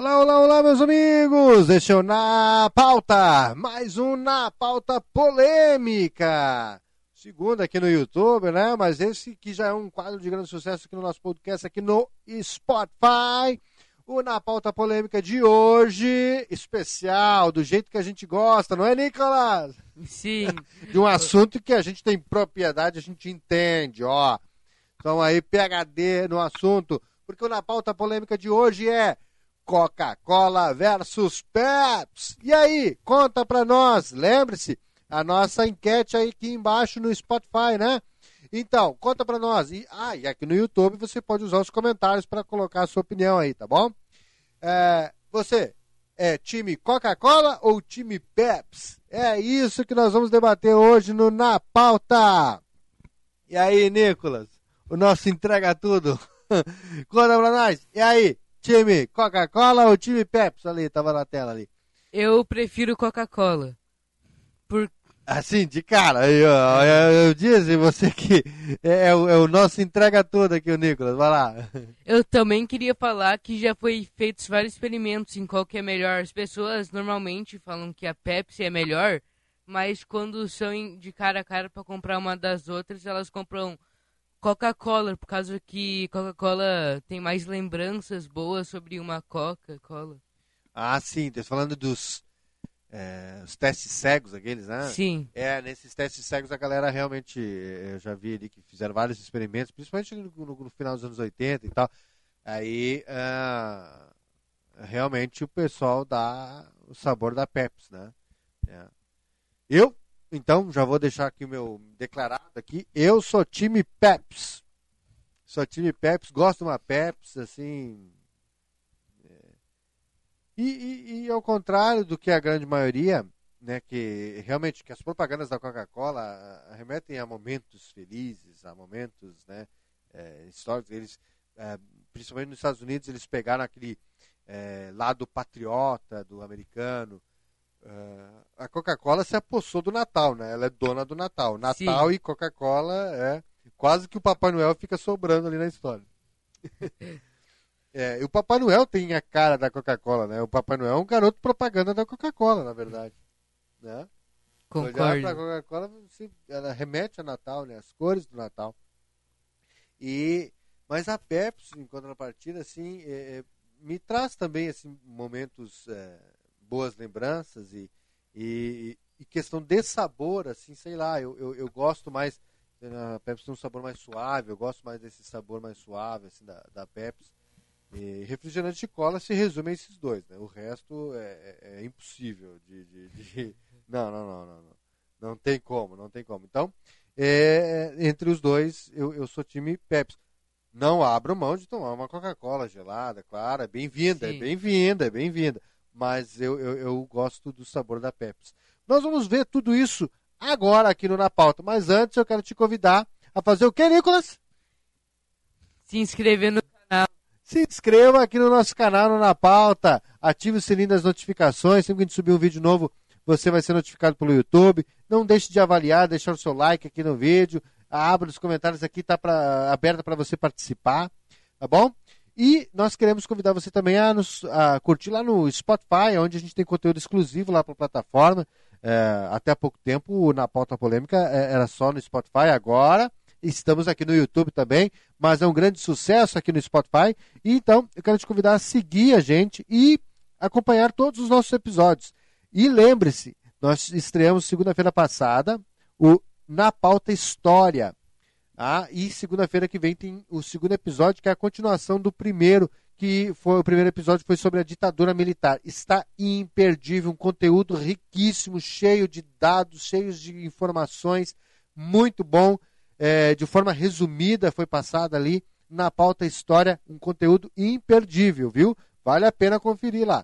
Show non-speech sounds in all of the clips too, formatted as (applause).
Olá, olá, olá, meus amigos! Este é o Na Pauta, mais um Na Pauta Polêmica. Segundo aqui no YouTube, né? Mas esse que já é um quadro de grande sucesso aqui no nosso podcast, aqui no Spotify. O Na Pauta Polêmica de hoje, especial, do jeito que a gente gosta, não é, Nicolas? Sim. (laughs) de um assunto que a gente tem propriedade, a gente entende, ó. Então aí, PHD no assunto, porque o Na Pauta Polêmica de hoje é Coca-Cola versus Peps. E aí, conta pra nós, lembre-se, a nossa enquete aí aqui embaixo no Spotify, né? Então, conta pra nós. E, ah, e aqui no YouTube você pode usar os comentários para colocar a sua opinião aí, tá bom? É, você é time Coca-Cola ou time Peps? É isso que nós vamos debater hoje no Na Pauta. E aí, Nicolas? O nosso entrega tudo. (laughs) Conta pra nós. E aí, time Coca-Cola ou time Pepsi? Ali, tava na tela ali. Eu prefiro Coca-Cola. Por... Assim, de cara, eu, eu, eu disse você que é, é, o, é, o, nosso entrega tudo aqui, o Nicolas, vai lá. Eu também queria falar que já foi feitos vários experimentos em qual que é melhor. As pessoas normalmente falam que a Pepsi é melhor, mas quando são de cara a cara para comprar uma das outras, elas compram Coca-Cola, por causa que Coca-Cola tem mais lembranças boas sobre uma Coca-Cola. Ah, sim, tá falando dos é, os testes cegos, aqueles, né? Sim. É, nesses testes cegos a galera realmente, eu já vi ali que fizeram vários experimentos, principalmente no, no, no final dos anos 80 e tal. Aí, uh, realmente o pessoal dá o sabor da Pepsi, né? É. Eu então, já vou deixar aqui o meu declarado aqui. Eu sou time Peps. Sou time Peps, gosto de uma Peps, assim. É. E, e, e, ao contrário do que a grande maioria, né, que realmente que as propagandas da Coca-Cola remetem a momentos felizes, a momentos né, é, históricos. Eles, é, principalmente nos Estados Unidos, eles pegaram aquele é, lado patriota do americano Uh, a Coca-Cola se apossou do Natal, né? Ela é dona do Natal. Natal Sim. e Coca-Cola é quase que o Papai Noel fica sobrando ali na história. (laughs) é, e o Papai Noel tem a cara da Coca-Cola, né? O Papai Noel é um garoto propaganda da Coca-Cola, na verdade. Né? Concordo. a Coca-Cola, ela remete a Natal, né? As cores do Natal. E mas a Pepsi, em contrapartida, assim, é, é, me traz também assim momentos é, boas lembranças e, e, e, questão de sabor, assim, sei lá, eu, eu, eu gosto mais, a Pepsi tem um sabor mais suave, eu gosto mais desse sabor mais suave, assim, da, da Pepsi. E refrigerante de cola se resume a esses dois, né? O resto é, é, é impossível de, de, de, (laughs) Não, não, não, não, não. Não tem como, não tem como. Então, é, entre os dois, eu, eu sou time Pepsi. Não abro mão de tomar uma Coca-Cola gelada, claro, é bem-vinda, é bem-vinda, é bem-vinda mas eu, eu, eu, gosto do sabor da Pepsi. Nós vamos ver tudo isso agora aqui no Na Pauta, mas antes eu quero te convidar a fazer o que, Nicolas? Se inscrever no canal. Se inscreva aqui no nosso canal no Na Pauta, ative o sininho das notificações, sempre que a gente subir um vídeo novo, você vai ser notificado pelo YouTube. Não deixe de avaliar, deixar o seu like aqui no vídeo, abra os comentários aqui, tá pra, aberta para você participar, tá bom? E nós queremos convidar você também a, nos, a curtir lá no Spotify, onde a gente tem conteúdo exclusivo lá para a plataforma. É, até há pouco tempo, na pauta polêmica, é, era só no Spotify. Agora estamos aqui no YouTube também, mas é um grande sucesso aqui no Spotify. E então, eu quero te convidar a seguir a gente e acompanhar todos os nossos episódios. E lembre-se, nós estreamos segunda-feira passada o Na Pauta História. Ah, e segunda-feira que vem tem o segundo episódio, que é a continuação do primeiro, que foi o primeiro episódio foi sobre a ditadura militar. Está imperdível, um conteúdo riquíssimo, cheio de dados, cheio de informações, muito bom. É, de forma resumida foi passada ali na pauta história, um conteúdo imperdível, viu? Vale a pena conferir lá,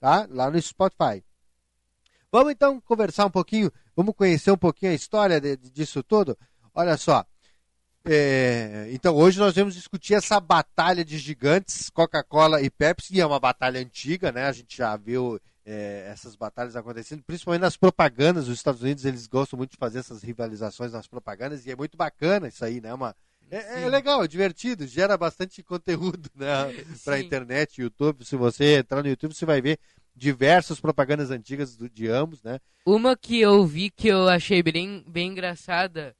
tá? Lá no Spotify. Vamos então conversar um pouquinho, vamos conhecer um pouquinho a história de, disso tudo. Olha só, é, então hoje nós vamos discutir essa batalha de gigantes, Coca-Cola e Pepsi, e é uma batalha antiga, né? A gente já viu é, essas batalhas acontecendo, principalmente nas propagandas. Os Estados Unidos eles gostam muito de fazer essas rivalizações nas propagandas e é muito bacana isso aí, né? Uma, É, é legal, é divertido, gera bastante conteúdo né, (laughs) para internet, YouTube. Se você entrar no YouTube, você vai ver diversas propagandas antigas do- de ambos, né? Uma que eu vi que eu achei bem, bem engraçada,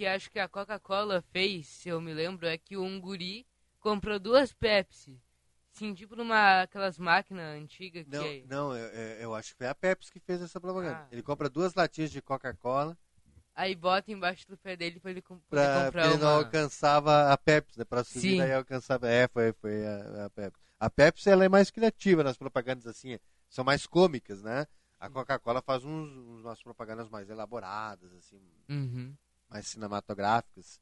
que acho que a Coca-Cola fez, se eu me lembro, é que um guri comprou duas Pepsi. Sim, tipo numa aquelas máquinas antigas que Não, é- não eu, eu- acho que foi a Pepsi que fez essa propaganda. Ah. Ele compra duas latinhas de Coca-Cola aí bota embaixo do pé dele pra ele pra comprar ele não uma. alcançava a Pepsi, né? Pra subir, Sim. daí alcançava. É, foi, foi a, a Pepsi. A Pepsi ela é mais criativa nas propagandas assim, são mais cômicas, né? A Coca-Cola faz uns, umas propagandas mais elaboradas, assim, Uhum. Mais cinematográficas.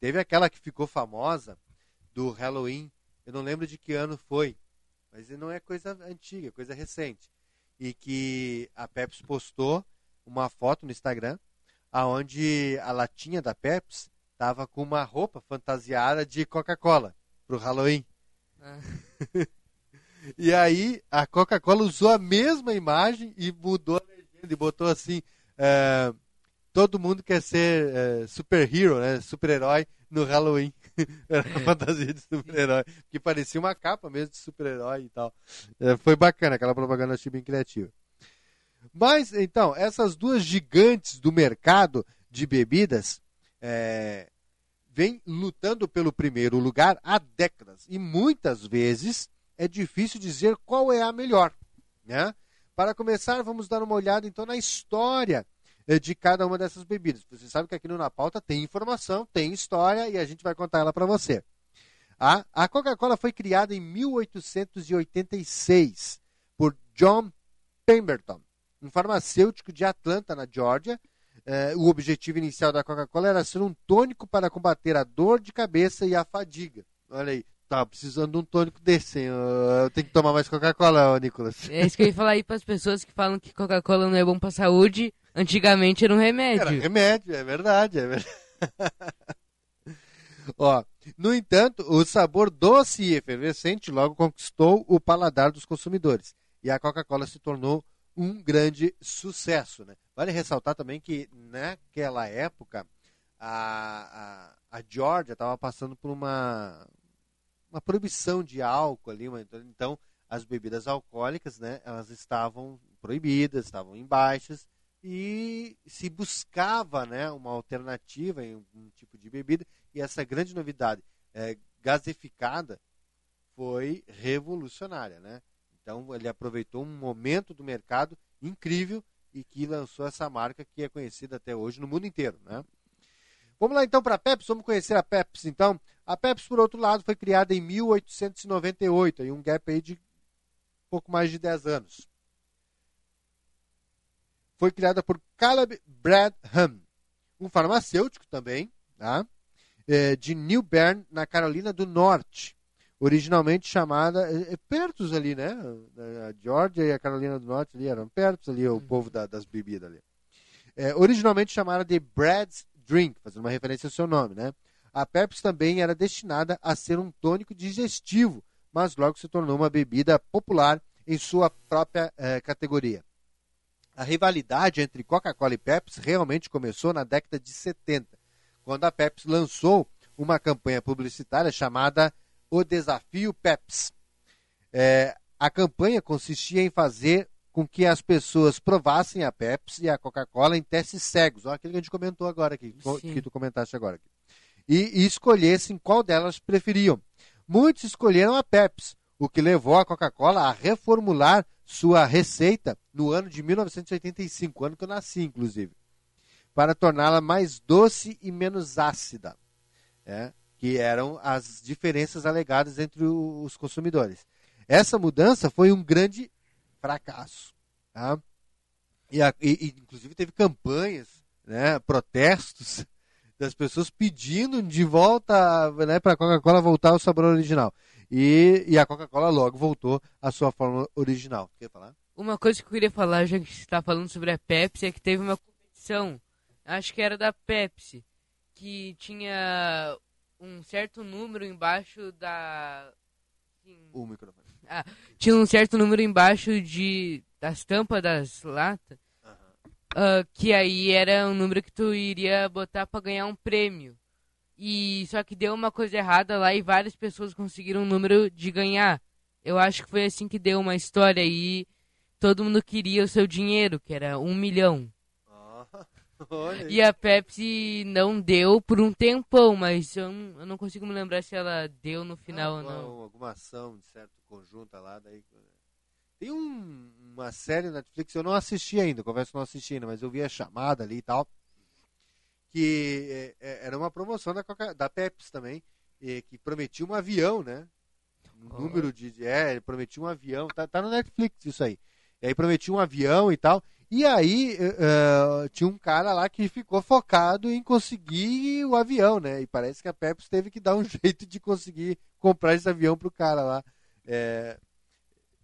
Teve aquela que ficou famosa do Halloween, eu não lembro de que ano foi, mas não é coisa antiga, é coisa recente. E que a Pepsi postou uma foto no Instagram, aonde a latinha da Pepsi tava com uma roupa fantasiada de Coca-Cola pro Halloween. Ah, (laughs) E aí a Coca-Cola usou a mesma imagem e mudou a legenda e botou assim: é, todo mundo quer ser é, super-hero, né? Super-herói no Halloween. (laughs) Era uma fantasia de super-herói. Que parecia uma capa mesmo de super-herói e tal. É, foi bacana, aquela propaganda achei bem criativa. Mas, então, essas duas gigantes do mercado de bebidas é, vêm lutando pelo primeiro lugar há décadas. E muitas vezes é difícil dizer qual é a melhor. Né? Para começar, vamos dar uma olhada então na história de cada uma dessas bebidas. Você sabe que aqui no Na Pauta tem informação, tem história e a gente vai contar ela para você. A, Coca-Cola foi criada em 1886 por John Pemberton, um farmacêutico de Atlanta, na Geórgia. Eh, o objetivo inicial da Coca-Cola era ser um tônico para combater a dor de cabeça e a fadiga. Olha aí, tava precisando de um tônico desse, hein? Eu tenho que tomar mais Coca-Cola, Nicolas. É isso que eu ia falar aí pras pessoas que falam que Coca-Cola não é bom pra saúde. Antigamente era um remédio. Era remédio, é verdade, é verdade. (laughs) Ó, no entanto, o sabor doce e efervescente logo conquistou o paladar dos consumidores e a Coca-Cola se tornou um grande sucesso. Né? Vale ressaltar também que naquela época a, a, a Georgia estava passando por uma, uma proibição de álcool ali, uma- então as bebidas alcoólicas, né, elas estavam proibidas, estavam em baixas e se buscava né, uma alternativa em um tipo de bebida e essa grande novidade é, gasificada foi revolucionária, né? Então ele aproveitou um momento do mercado incrível e que lançou essa marca que é conhecida até hoje no mundo inteiro, né? Vamos lá então para a Pepsi, vamos conhecer a Pepsi então. A Pepsi, por outro lado, foi criada em 1898, aí um gap aí de pouco mais de 10 anos. Foi criada por Caleb Bradham, um farmacêutico também, tá? É, de New Bern, na Carolina do Norte. Originalmente chamada. É, é perto ali, né? A Georgia e a Carolina do Norte ali eram perto ali, o povo da- das bebidas ali. É, originalmente chamada de Brad's Drink, fazendo uma referência ao seu nome, né? A Pepsi também era destinada a ser um tônico digestivo, mas logo se tornou uma bebida popular em sua própria eh, categoria. A rivalidade entre Coca-Cola e Pepsi realmente começou na década de 70, quando a Pepsi lançou uma campanha publicitária chamada O Desafio Pepsi. É, a campanha consistia em fazer com que as pessoas provassem a Pepsi e a Coca-Cola em testes cegos. Olha aquilo que a gente comentou agora aqui, Sim. que tu comentaste agora. Aqui. E, e escolhessem qual delas preferiam. Muitos escolheram a Pepsi, o que levou a Coca-Cola a reformular sua receita no ano de 1985, ano que eu nasci, inclusive, para torná-la mais doce e menos ácida, é, que eram as diferenças alegadas entre os consumidores. Essa mudança foi um grande fracasso. Tá? E, a- e, inclusive teve campanhas, né, protestos (laughs) das pessoas pedindo de volta né, para a Coca-Cola voltar ao sabor original. E, e a Coca-Cola logo voltou à sua forma original. Quer falar? Uma coisa que eu queria falar, já que você está falando sobre a Pepsi, é que teve uma competição, acho que era da Pepsi, que tinha um certo número embaixo da. O microfone. tinha um certo número embaixo de das tampas das latas, ah, que aí era um número que tu iria botar pra ganhar um prêmio. E só que deu uma coisa errada lá e várias pessoas conseguiram o número de ganhar. Eu acho que foi assim que deu uma história e todo mundo queria o seu dinheiro, que era um milhão. (laughs) Olha E a Pepsi não deu por um tempão, mas eu não, eu não consigo me lembrar se ela deu no final ou alguma, não. Alguma ação de certo conjunta lá. Daí... Tem um- uma série na Netflix, eu não assisti ainda, confesso que não assisti ainda, mas eu vi a chamada ali e tal. Que é, é, era uma promoção da, Coca, da Pepsi também, e que prometia um avião, né? Um Ó. número de. É, prometia um avião. Tá, tá no Netflix isso aí. E aí prometia um avião e tal. E aí eh, tinha um cara lá que ficou focado em conseguir o avião, né? E parece que a Pepsi teve que dar um (laughs) jeito de conseguir comprar esse avião pro cara lá. É,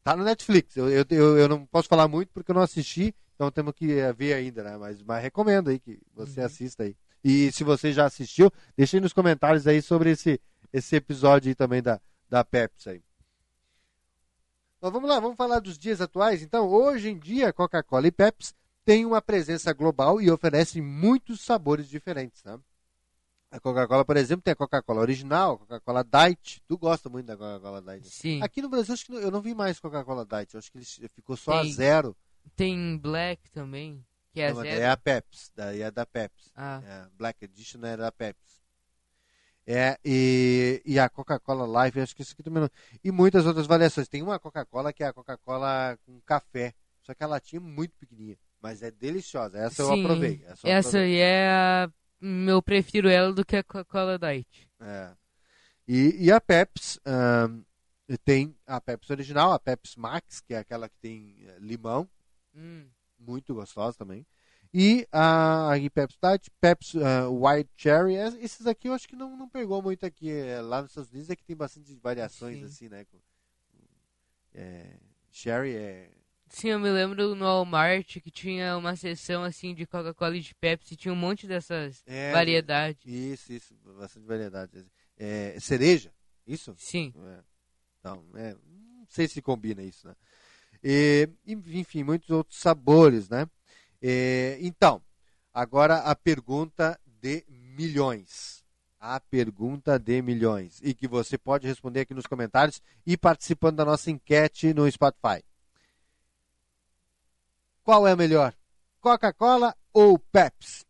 tá no Netflix. Eu, eu, eu, não posso falar muito porque eu não assisti, então temos que eh, ver ainda, né? Mas, mas recomendo aí que você Uhum. assista aí. E se você já assistiu, deixa aí nos comentários aí sobre esse, esse episódio aí também da, da Pepsi aí. Mas vamos lá, vamos falar dos dias atuais. Então, hoje em dia, Coca-Cola e Pepsi têm uma presença global e oferecem muitos sabores diferentes. Né? A Coca-Cola, por exemplo, tem a Coca-Cola original, a Coca-Cola Diet. Tu gosta muito da Coca-Cola Diet? Sim. Aqui no Brasil, acho que eu não vi mais Coca-Cola Diet. Eu acho que ele ficou só Tem a zero. Tem Black também, que é Não, daí zero. é a Pepsi. Daí é da Pepsi. Ah, É, Black Edition é da Pepsi. É, e, e a Coca-Cola Live, acho que isso aqui também não. E muitas outras variações. Tem uma Coca-Cola que é a Coca-Cola com café. Só que a latinha é muito pequenininha. Mas é deliciosa. Essa eu Sim, aprovei. Essa, eu essa aprovei. aí é a... Eu prefiro ela do que a Coca-Cola Diet. É. E, e a Pepsi ahn, tem a Pepsi original, a Pepsi Max, que é aquela que tem eh, limão. Hum, muito gostosa também. E a, a Pepsi Pepsi ah, White Cherry, es- esses aqui eu acho que não, não pegou muito aqui. eh, Lá nos Estados Unidos é que tem bastante variações Sim. assim, né? É, Cherry é. Sim, eu me lembro no Walmart que tinha uma seção assim de Coca-Cola e de Pepsi, tinha um monte dessas é variedades. Isso, isso, bastante variedade. É, cereja, isso? Sim. É. Então, é, não sei se combina isso, né? E, enfim, muitos outros sabores, né? É, então, agora a pergunta de milhões. A pergunta de milhões. E que você pode responder aqui nos comentários e participando da nossa enquete no Spotify. Qual é a melhor? Coca-Cola ou Pepsi?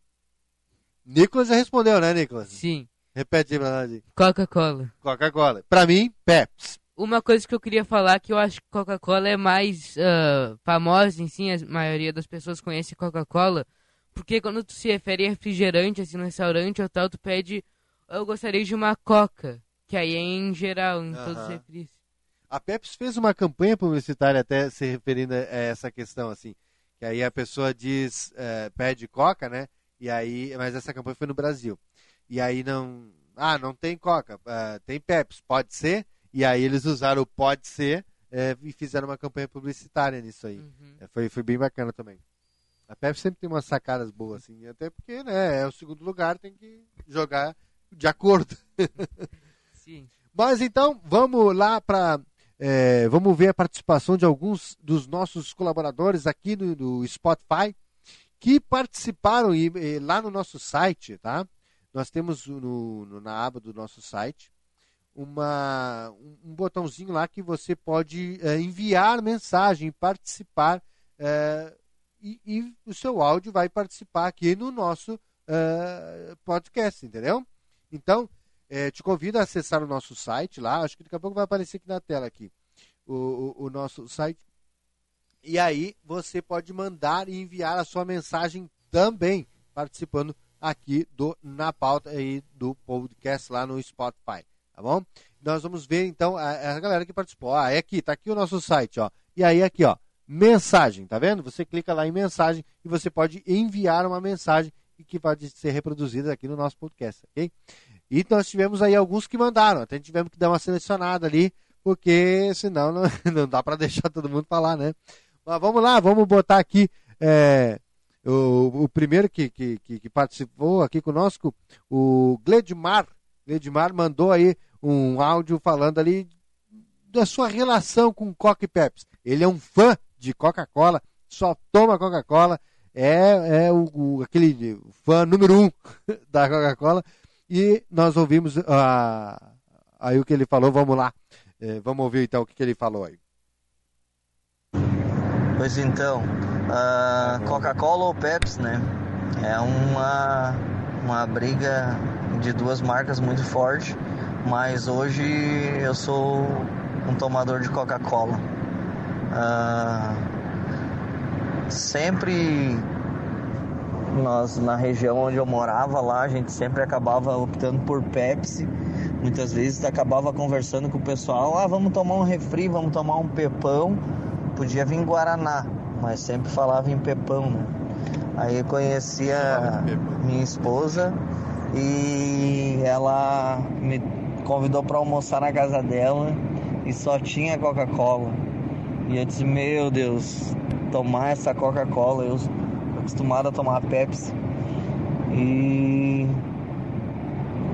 Nicolas já respondeu, né, Nicolas? Sim. Repete aí pra nós. Coca-Cola. Coca-Cola. Pra mim, Pepsi. Uma coisa que eu queria falar que eu acho que Coca-Cola é mais ah, famosa, em si, a maioria das pessoas conhece Coca-Cola, porque quando tu se refere a refrigerante, assim, no restaurante ou tal, tu pede, eu gostaria de uma Coca, que aí é em geral, em todos os Aham. refris. A Pepsi fez uma campanha publicitária até se referindo a essa questão, assim. Que aí a pessoa diz, eh, pede coca, né? E aí, mas essa campanha foi no Brasil. E aí não. Ah, não tem coca, ah, tem Pepsi, pode ser? E aí eles usaram o pode ser eh, e fizeram uma campanha publicitária nisso aí. Uhum. Eh, foi, foi bem bacana também. A Pepsi sempre tem umas sacadas boas, assim, até porque, né, é o segundo lugar, tem que jogar de acordo. (laughs) Sim. Mas então, vamos lá para. vamos ver a participação de alguns dos nossos colaboradores aqui no Spotify que participaram e, e lá no nosso site, tá? Nós temos no, no- na aba do nosso site uma, um, botãozinho lá que você pode eh, enviar mensagem, participar eh, e, e o seu áudio vai participar aqui no nosso eh, podcast, entendeu? Então, te convido a acessar o nosso site lá, acho que daqui a pouco vai aparecer aqui na tela aqui, o, o- o nosso site. E aí você pode mandar e enviar a sua mensagem também, participando aqui do Na Pauta e do podcast lá no Spotify, tá bom? Nós vamos ver então a, a galera que participou. Ah, é aqui, tá aqui o nosso site, ó. E aí aqui, ó, mensagem, tá vendo? Você clica lá em mensagem e você pode enviar uma mensagem que pode ser reproduzida aqui no nosso podcast, ok? E nós tivemos aí alguns que mandaram, até tivemos que dar uma selecionada ali, porque senão não, (laughs) não dá para deixar todo mundo falar, né? Mas vamos lá, vamos botar aqui é, o, o primeiro que, que, que participou aqui conosco, o Gledmar. Gledmar mandou aí um áudio falando ali da sua relação com Coca e Pepsi. Ele é um fã de Coca-Cola, só toma Coca-Cola, é, é o, o- aquele fã número um (laughs) da Coca-Cola. E nós ouvimos uh, aí o que ele falou, vamos lá. É, vamos ouvir então o que, que ele falou aí. Pois então, uh, Coca-Cola ou Pepsi, né? É uma, uma briga de duas marcas muito forte, mas hoje eu sou um tomador de Coca-Cola. Uh, sempre nós na região onde eu morava lá, a gente sempre acabava optando por Pepsi. Muitas vezes acabava conversando com o pessoal, ah, vamos tomar um refri, vamos tomar um pepão. Podia vir Guaraná, mas sempre falava em pepão, né? Aí eu conheci a minha esposa e ela me convidou para almoçar na casa dela e só tinha Coca-Cola. E eu disse, meu Deus, tomar essa Coca-Cola, eu acostumado a tomar Pepsi. E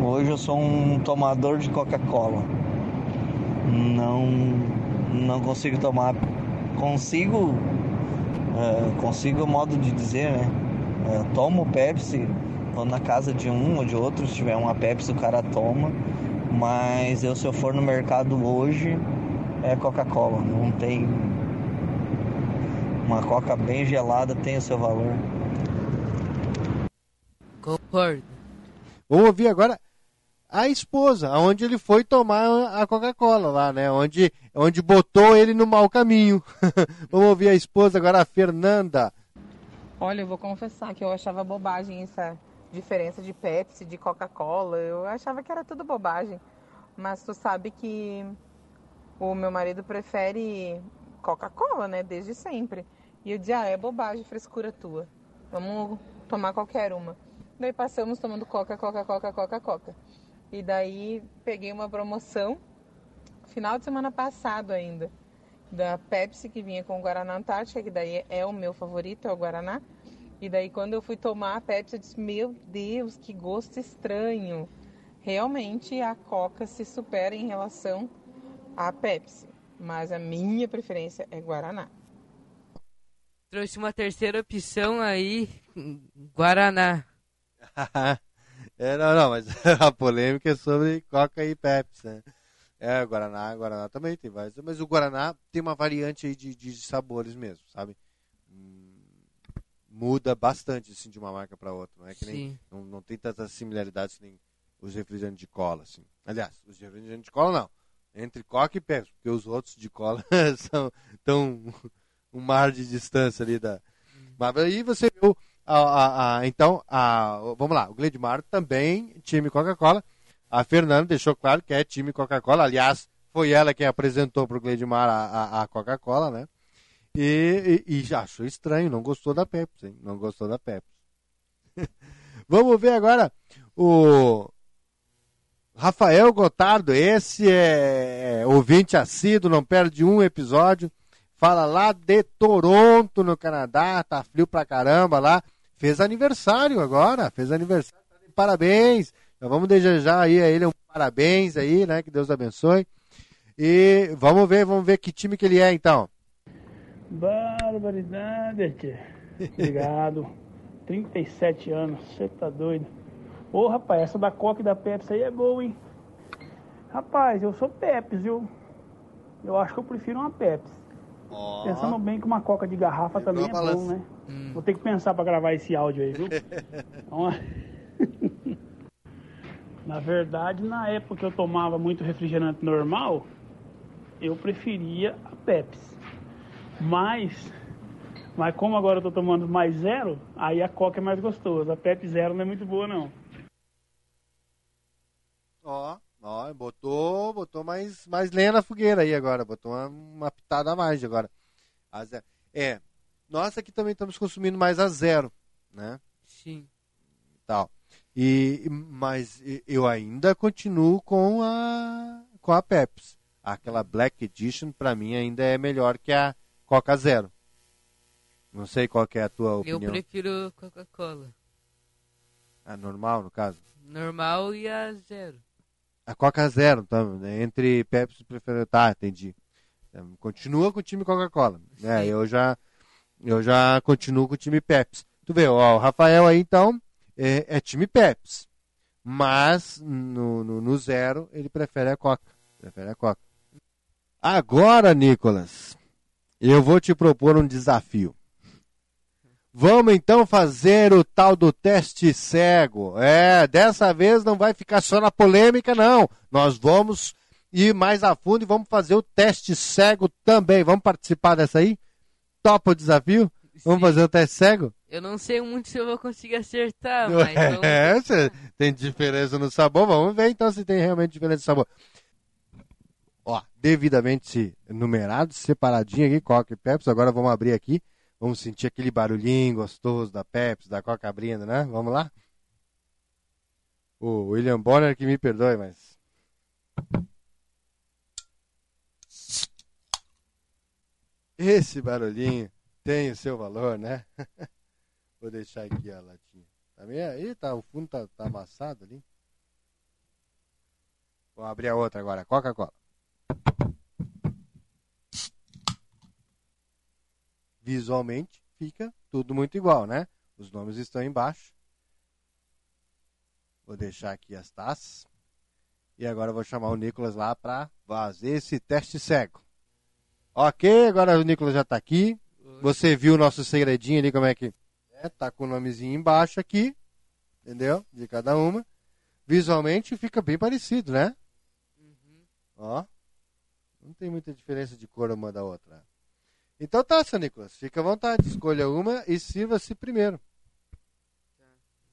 hoje eu sou um tomador de Coca-Cola. Não não consigo tomar consigo é, consigo o modo de dizer, né? É, tomo Pepsi, vou na casa de um ou de outro, se tiver uma Pepsi o cara toma. Mas eu se eu for no mercado hoje é Coca-Cola, não tem uma coca bem gelada tem o seu valor. Concordo. Vamos ouvir agora a esposa, onde ele foi tomar a Coca-Cola lá, né? Onde, onde botou ele no mau caminho. (laughs) Vamos ouvir a esposa agora, a Fernanda. Olha, eu vou confessar que eu achava bobagem essa diferença de Pepsi, de Coca-Cola. Eu achava que era tudo bobagem. Mas tu sabe que o meu marido prefere Coca-Cola, né? Desde sempre. E eu dizia, ah, é bobagem, frescura tua. Vamos tomar qualquer uma. Daí passamos tomando Coca, Coca, Coca, Coca, Coca. E daí peguei uma promoção, final de semana passado ainda, da Pepsi que vinha com o Guaraná Antártica, que daí é o meu favorito, é o Guaraná. E daí quando eu fui tomar a Pepsi, eu disse, meu Deus, que gosto estranho. Realmente a Coca se supera em relação à Pepsi, mas a minha preferência é Guaraná. Trouxe uma terceira opção aí, Guaraná. (laughs) é, não, não, mas (laughs) a polêmica é sobre Coca e Pepsi, né? É, Guaraná, Guaraná também tem vários. Mas o Guaraná tem uma variante aí de, de sabores mesmo, sabe? Hum, muda bastante assim, de uma marca para outra. Não é que nem. Não, não tem tantas similaridades nem os refrigerantes de cola, assim. Aliás, os refrigerantes de cola não. Entre Coca e Pepsi, porque os outros de cola (laughs) são tão um mar de distância ali da. Mas aí você viu. A, a, a, então, vamos lá, o Gledmar também, time Coca-Cola. A Fernanda deixou claro que é time Coca-Cola. Aliás, foi ela quem apresentou para o Gledmar a, Coca-Cola, né? E, e, e, achou estranho, não gostou da Pepsi, hein? Não gostou da Pepsi. (laughs) Vamos ver agora o Rafael Gotardo. Esse é, é ouvinte assíduo, não perde um episódio fala lá de Toronto, no Canadá, tá frio pra caramba lá. Fez aniversário agora, fez aniversário. Parabéns. Então vamos desejar aí a ele um parabéns aí, né? Que Deus abençoe. E vamos ver, vamos ver que time que ele é então. Barbaridade, tia. (laughs) Obrigado. 37 anos, você tá doido. Ô rapaz, essa da Coca e da Pepsi aí é boa, hein? Rapaz, eu sou Pepsi, viu? Eu acho que eu prefiro uma Pepsi. Oh. Pensando bem que uma coca de garrafa também é balança. bom, né? Hum. Vou ter que pensar para gravar esse áudio aí, viu? (laughs) então, (laughs) na verdade, na época que eu tomava muito refrigerante normal, eu preferia a Pepsi. Mas, mas como agora eu tô tomando mais zero, aí a Coca é mais gostosa. A Pepsi zero não é muito boa, não. Ó. Ó, botou, botou mais, mais lenha na fogueira aí agora, botou uma, uma pitada a mais agora. A zero. É, nós aqui também estamos consumindo mais a zero, né? Sim. Tal. E, mas eu ainda continuo com a com a Pepsi. Aquela Black Edition para mim ainda é melhor que a Coca Zero. Não sei qual é a tua opinião. Eu prefiro Coca-Cola. A normal, no caso? Normal e a zero. A Coca Zero, então, né? entre Pepsi e preferido. Tá, entendi. Então, continua com o time Coca-Cola. Né? Eu já eu já continuo com o time Pepsi. Tu vê, ó, o Rafael aí então é, é time Pepsi. Mas no, no, no zero ele prefere a Coca. Prefere a Coca. Agora, Nicolas, eu vou te propor um desafio. Vamos então fazer o tal do teste cego. É, dessa vez não vai ficar só na polêmica, não. Nós vamos ir mais a fundo e vamos fazer o teste cego também. Vamos participar dessa aí? Topa o desafio? Vamos Sim. fazer o teste cego? Eu não sei muito se eu vou conseguir acertar, (laughs) mas vamos... É, cê- tem diferença no sabor. Vamos ver então se tem realmente diferença no sabor. Ó, devidamente numerado, separadinho aqui, Coca e Pepsi. Agora vamos abrir aqui. Vamos sentir aquele barulhinho gostoso da Pepsi, da Coca abrindo, né? Vamos lá? O William Bonner que me perdoe, mas. Esse barulhinho tem o seu valor, né? (laughs) Vou deixar aqui a latinha. Tá meio aí, tá, o fundo tá, tá amassado ali. Vou abrir a outra agora, Coca-Cola. Visualmente fica tudo muito igual, né? Os nomes estão embaixo. Vou deixar aqui as taças. E agora eu vou chamar o Nicolas lá para fazer esse teste cego. Ok, agora o Nicolas já está aqui. Você viu o nosso segredinho ali, como é que é? Tá com o nomezinho embaixo aqui, entendeu? De cada uma. Visualmente fica bem parecido, né? Ó. Não tem muita diferença de cor uma da outra. Então tá, seu Nicolas. Fica à vontade. Escolha uma e sirva-se primeiro.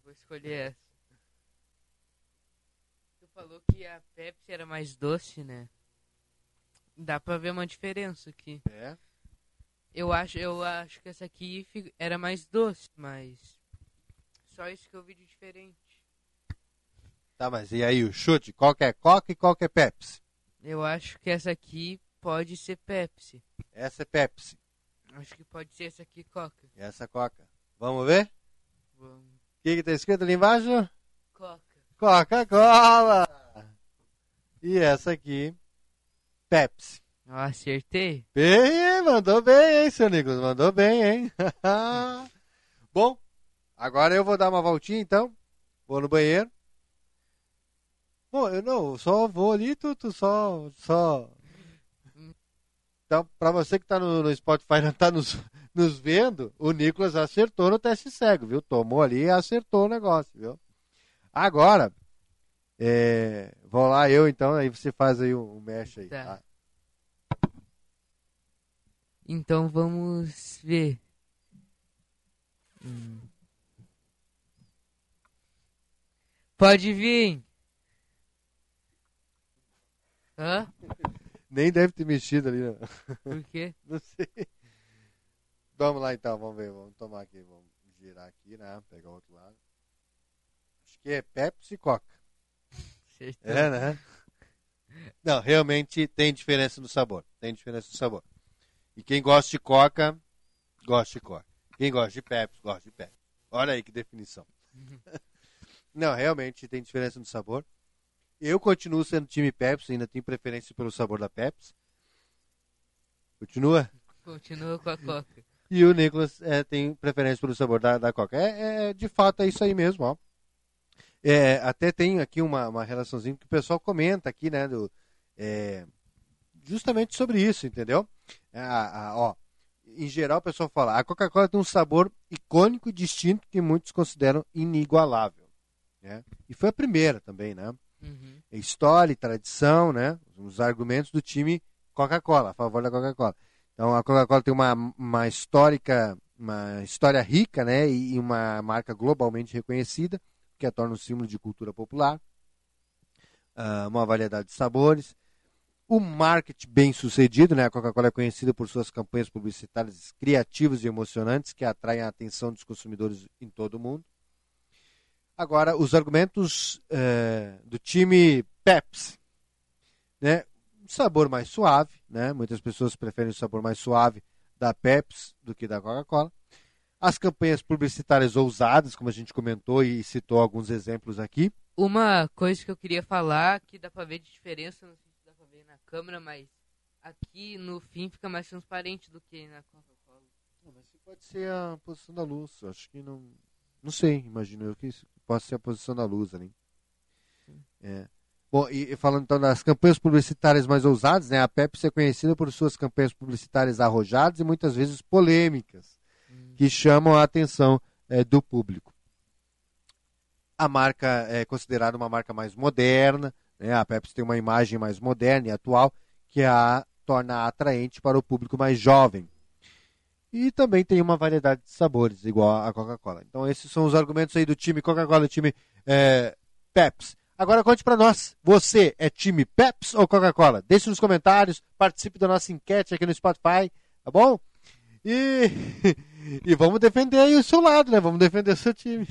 Vou escolher essa. Tu falou que a Pepsi era mais doce, né? Dá pra ver uma diferença aqui. É. Eu acho, eu acho que essa aqui era mais doce, mas só isso que eu vi de diferente. Tá, mas e aí o chute? Qual que é Coca e qual que é Pepsi? Eu acho que essa aqui pode ser Pepsi. Essa é Pepsi. Acho que pode ser essa aqui Coca. Essa é Coca. Vamos ver? Vamos. O que, que tá escrito ali embaixo? Coca. Coca-Cola! E essa aqui, Pepsi. Eu acertei? Bem, mandou bem, hein, seu Nicolas? Mandou bem, hein? (laughs) Bom, agora eu vou dar uma voltinha, então. Vou no banheiro. Bom, eu não, eu só vou ali, tu, tu só, só... Então, pra você que tá no, no Spotify não (laughs) tá nos, nos vendo, o Nicolas acertou no teste cego, viu? Tomou ali e acertou o negócio, viu? Agora, é, vou lá eu, então, aí você faz aí o, o mesh aí, Tá. tá? Então vamos ver. Hum. Pode vir. Hã? Nem deve ter mexido ali, né? Por quê? (laughs) Não sei. Vamos lá então, vamos ver. Vamos tomar aqui. Vamos girar aqui, né? Pegar o outro lado. Acho que é Pepsi e Coca. Acertou. É, né? Não, realmente tem diferença no sabor. Tem diferença no sabor. E quem gosta de Coca, gosta de Coca. Quem gosta de Pepsi, gosta de Pepsi. Olha aí que definição. (laughs) Não, realmente tem diferença no sabor. Eu continuo sendo time Pepsi, ainda tenho preferência pelo sabor da Pepsi. Continua? Continua com a Coca. E o Nicolas é, tem preferência pelo sabor da, da Coca. É, é, de fato, é isso aí mesmo, ó. É, até tem aqui uma, uma relaçãozinha que o pessoal comenta aqui, né? Do, é, justamente sobre isso, entendeu? A- a- ó, em geral, o pessoal fala, a Coca-Cola tem um sabor icônico e distinto que muitos consideram inigualável. Né? E foi a primeira também, né? Uhum. história e tradição, né? Os argumentos do time Coca-Cola, a favor da Coca-Cola. Então a Coca-Cola tem uma, uma histórica, uma história rica, né? E uma marca globalmente reconhecida, que a torna um símbolo de cultura popular. Ah, uma variedade de sabores. O marketing bem sucedido, né? A Coca-Cola é conhecida por suas campanhas publicitárias criativas e emocionantes que atraem a atenção dos consumidores em todo o mundo. Agora, os argumentos eh, do time Pepsi. Né? Um sabor mais suave, né? muitas pessoas preferem o sabor mais suave da Pepsi do que da Coca-Cola. As campanhas publicitárias ousadas, como a gente comentou e citou alguns exemplos aqui. Uma coisa que eu queria falar, que dá pra ver de diferença, não sei se dá pra ver na câmera, mas aqui no fim fica mais transparente do que na Coca-Cola. mas pode ser a posição da luz, eu acho que não. Não sei, imagino eu que possa ser a posição da luz ali. É. Bom, e falando então das campanhas publicitárias mais ousadas, né? A Pepsi é conhecida por suas campanhas publicitárias arrojadas e muitas vezes polêmicas, hum. que chamam a atenção é, do público. A marca é considerada uma marca mais moderna, né? A Pepsi tem uma imagem mais moderna e atual que a torna atraente para o público mais jovem. E também tem uma variedade de sabores, igual a Coca-Cola. Então, esses são os argumentos aí do time Coca-Cola, time é, Pepsi. Agora conte para nós, você é time Pepsi ou Coca-Cola? Deixe nos comentários, participe da nossa enquete aqui no Spotify, tá bom? E, (laughs) e vamos defender aí o seu lado, né? Vamos defender o seu time.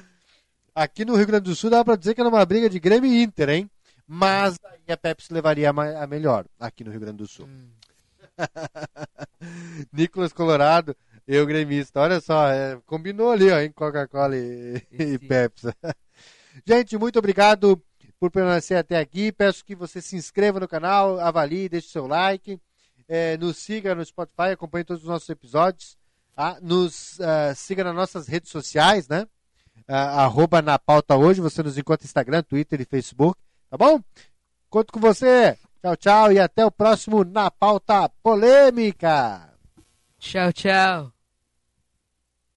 (laughs) aqui no Rio Grande do Sul dá para dizer que era uma briga de Grêmio e Inter, hein? Mas aí a Pepsi levaria a melhor aqui no Rio Grande do Sul. Hum. (laughs) Nicolas Colorado, eu gremista. Olha só, é, combinou ali, ó, em Coca-Cola e, e Pepsi. (laughs) Gente, muito obrigado por permanecer até aqui. Peço que você se inscreva no canal, avalie, deixe seu like, é, nos siga no Spotify, acompanhe todos os nossos episódios. Tá? Nos uh, siga nas nossas redes sociais, né? Uh, arroba na pauta hoje, você nos encontra Instagram, Twitter e Facebook, tá bom? Conto com você. Tchau, tchau e até o próximo Na Pauta Polêmica. Tchau, tchau.